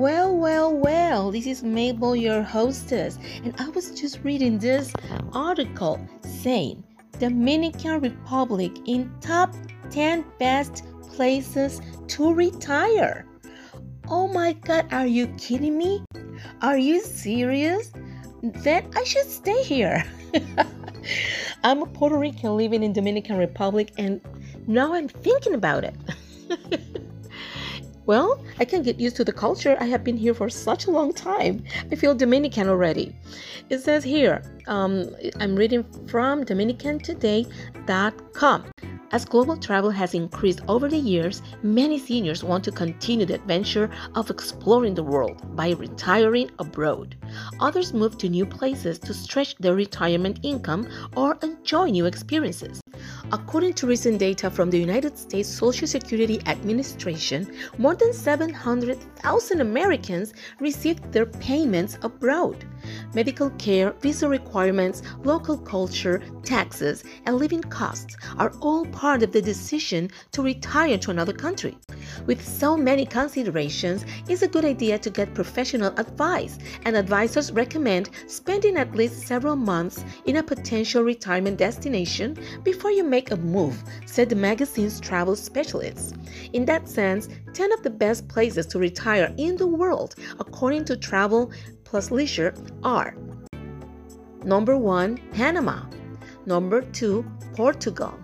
Well, well, well, this is Mabel, your hostess, and I was just reading this article saying Dominican Republic in top 10 best places to retire. Oh my god, are you kidding me? Are you serious? Then I should stay here. I'm a Puerto Rican living in Dominican Republic and now I'm thinking about it. well, I can get used to the culture. I have been here for such a long time. I feel Dominican already. It says here, um, I'm reading from DominicanToday.com. As global travel has increased over the years, many seniors want to continue the adventure of exploring the world by retiring abroad. Others move to new places to stretch their retirement income or enjoy new experiences. According to recent data from the United States Social Security Administration, more than 700,000 Americans received their payments abroad. Medical care, visa requirements, local culture, taxes, and living costs are all part of the decision to retire to another country. With so many considerations, it's a good idea to get professional advice, and advisors recommend spending at least several months in a potential retirement destination before you make a move, said the magazine's travel specialists. In that sense, 10 of the best places to retire in the world, according to Travel Plus Leisure, are Number 1, Panama. Number 2, Portugal.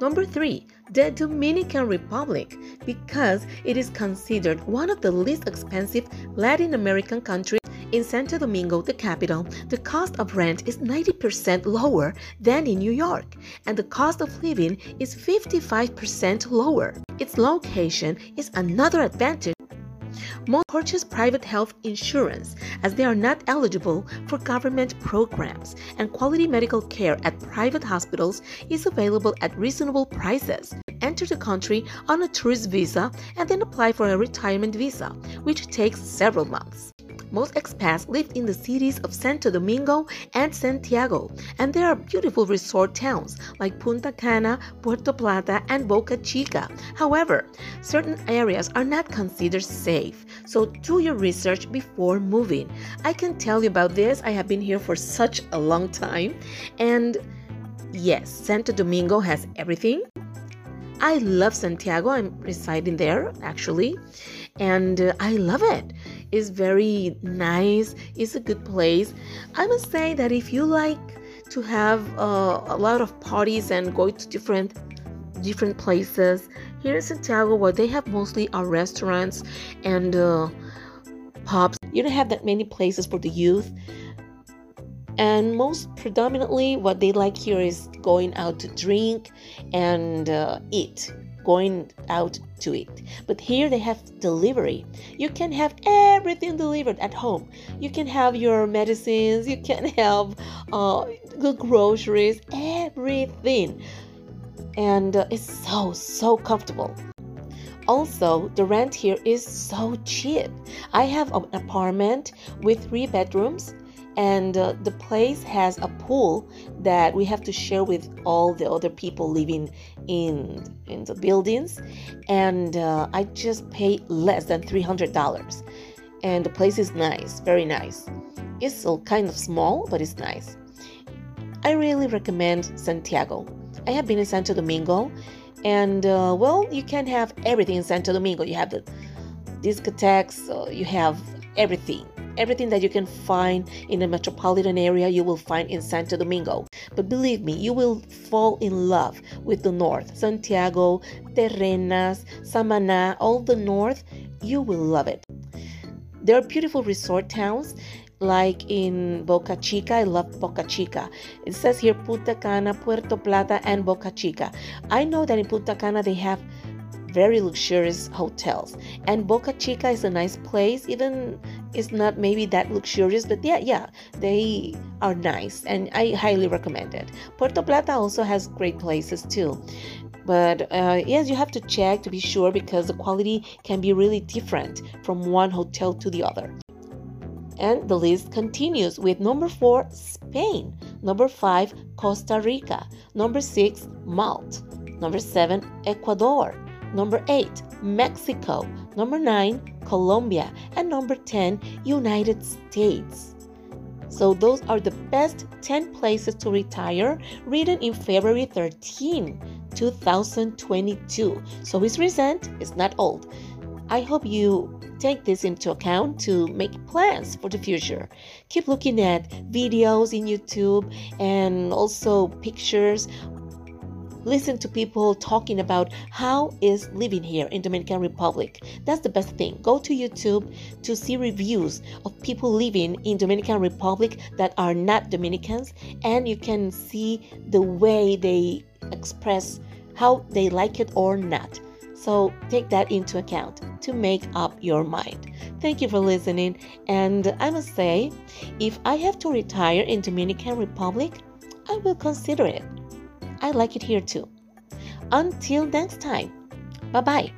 Number 3, the Dominican Republic because it is considered one of the least expensive Latin American countries. In Santo Domingo, the capital, the cost of rent is 90% lower than in New York, and the cost of living is 55% lower. Its location is another advantage. Most purchase private health insurance as they are not eligible for government programs, and quality medical care at private hospitals is available at reasonable prices. Enter the country on a tourist visa and then apply for a retirement visa, which takes several months. Most expats live in the cities of Santo Domingo and Santiago, and there are beautiful resort towns like Punta Cana, Puerto Plata, and Boca Chica. However, certain areas are not considered safe, so do your research before moving. I can tell you about this, I have been here for such a long time, and yes, Santo Domingo has everything. I love Santiago, I'm residing there actually, and uh, I love it is very nice. It's a good place. I must say that if you like to have uh, a lot of parties and go to different different places here in Santiago, what they have mostly are restaurants and uh, pubs. You don't have that many places for the youth. And most predominantly, what they like here is going out to drink and uh, eat going out to eat. But here they have delivery. You can have everything delivered at home. You can have your medicines, you can have uh, the groceries, everything. And uh, it's so, so comfortable. Also, the rent here is so cheap. I have an apartment with three bedrooms and uh, the place has a pool that we have to share with all the other people living in in the buildings. And uh, i just pay less than $300 and the place is nice very nice. It's kind of small but it's nice. I really recommend santiago. I have been in santo domingo and uh, well you can have everything in santo domingo. You have the discotheques uh, you have everything Everything that you can find in a metropolitan area, you will find in Santo Domingo. But believe me, you will fall in love with the north. Santiago, Terrenas, Samaná, all the north, you will love it. There are beautiful resort towns like in Boca Chica. I love Boca Chica. It says here Punta Cana, Puerto Plata, and Boca Chica. I know that in Punta Cana they have very luxurious hotels. And Boca Chica is a nice place, even it's not maybe that luxurious, but yeah, yeah, they are nice and I highly recommend it. Puerto Plata also has great places too. But uh, yes, you have to check to be sure because the quality can be really different from one hotel to the other. And the list continues with number four, Spain. Number five, Costa Rica. Number six, Malta. Number seven, Ecuador. Number 8, Mexico. Number 9, Colombia. And number 10, United States. So those are the best 10 places to retire written in February 13, 2022. So it's recent, it's not old. I hope you take this into account to make plans for the future. Keep looking at videos in YouTube and also pictures listen to people talking about how is living here in Dominican Republic. That's the best thing. Go to YouTube to see reviews of people living in Dominican Republic that are not Dominicans and you can see the way they express how they like it or not. So take that into account to make up your mind. Thank you for listening. And I must say, if I have to retire in Dominican Republic, I will consider it. I like it here too. Until next time, bye bye.